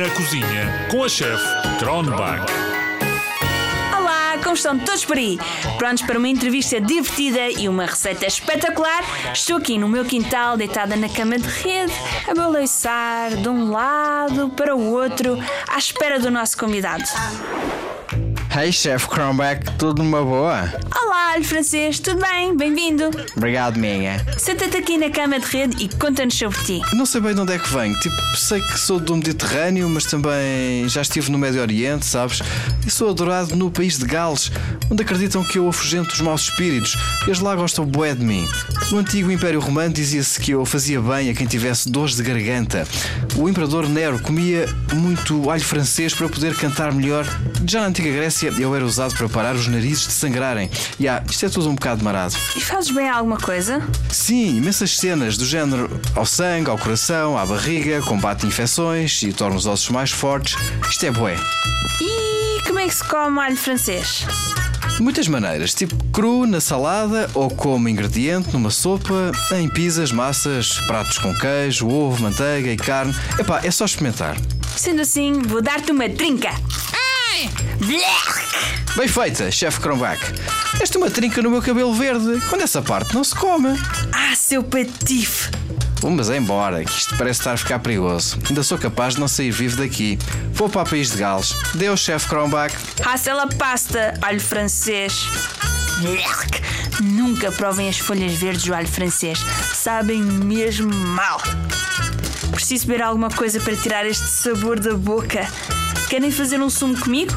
Na cozinha com a chefe Kronbach. Olá, como estão todos por aí? Prontos para uma entrevista divertida e uma receita espetacular? Estou aqui no meu quintal, deitada na cama de rede, a balançar de um lado para o outro, à espera do nosso convidado. Hey, Chef Cromback, tudo numa boa? Olá, alho francês, tudo bem? Bem-vindo. Obrigado, minha. Senta-te aqui na cama de rede e conta-nos sobre ti. Não sei bem de onde é que venho. Tipo, sei que sou do Mediterrâneo, mas também já estive no Médio Oriente, sabes? E sou adorado no país de Gales, onde acreditam que eu afugento os maus espíritos. Eles lá gostam bué de mim. No antigo Império Romano dizia-se que eu fazia bem a quem tivesse dores de garganta. O imperador Nero comia muito alho francês para poder cantar melhor. Já na antiga Grécia eu era usado para parar os narizes de sangrarem. E ah, isto é tudo um bocado marado. E fazes bem a alguma coisa? Sim, imensas cenas do género ao sangue, ao coração, à barriga, combate infecções e torna os ossos mais fortes. Isto é bué. E como é que se come alho francês? De muitas maneiras, tipo cru na salada ou como ingrediente numa sopa, em pizzas, massas, pratos com queijo, ovo, manteiga e carne. Epá, é só experimentar. Sendo assim, vou dar-te uma trinca. Bem feita, chefe Kronbach. Esta uma trinca no meu cabelo verde, quando essa parte não se come. Ah, seu patife! Bom, mas é embora, que isto parece estar a ficar perigoso. Ainda sou capaz de não sair vivo daqui. Vou para o país de Gales. Deus, chefe Kronbach. Raça la pasta, alho francês. Nunca provem as folhas verdes do alho francês. Sabem mesmo mal. Preciso beber alguma coisa para tirar este sabor da boca. Querem fazer um sumo comigo?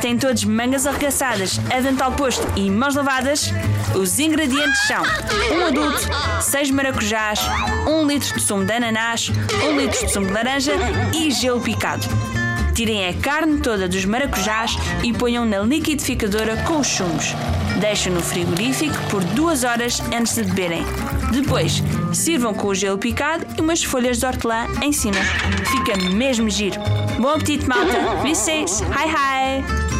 Têm todos mangas arregaçadas, avental posto e mãos lavadas? Os ingredientes são um adulto, seis maracujás, um litro de sumo de ananás, um litro de sumo de laranja e gelo picado. Tirem a carne toda dos maracujás e ponham na liquidificadora com os sumos. Deixem no frigorífico por duas horas antes de beberem. Depois, sirvam com o gelo picado e umas folhas de hortelã em cima. Fica mesmo giro. Bom apetite, malta! Vocês! Hi, hi!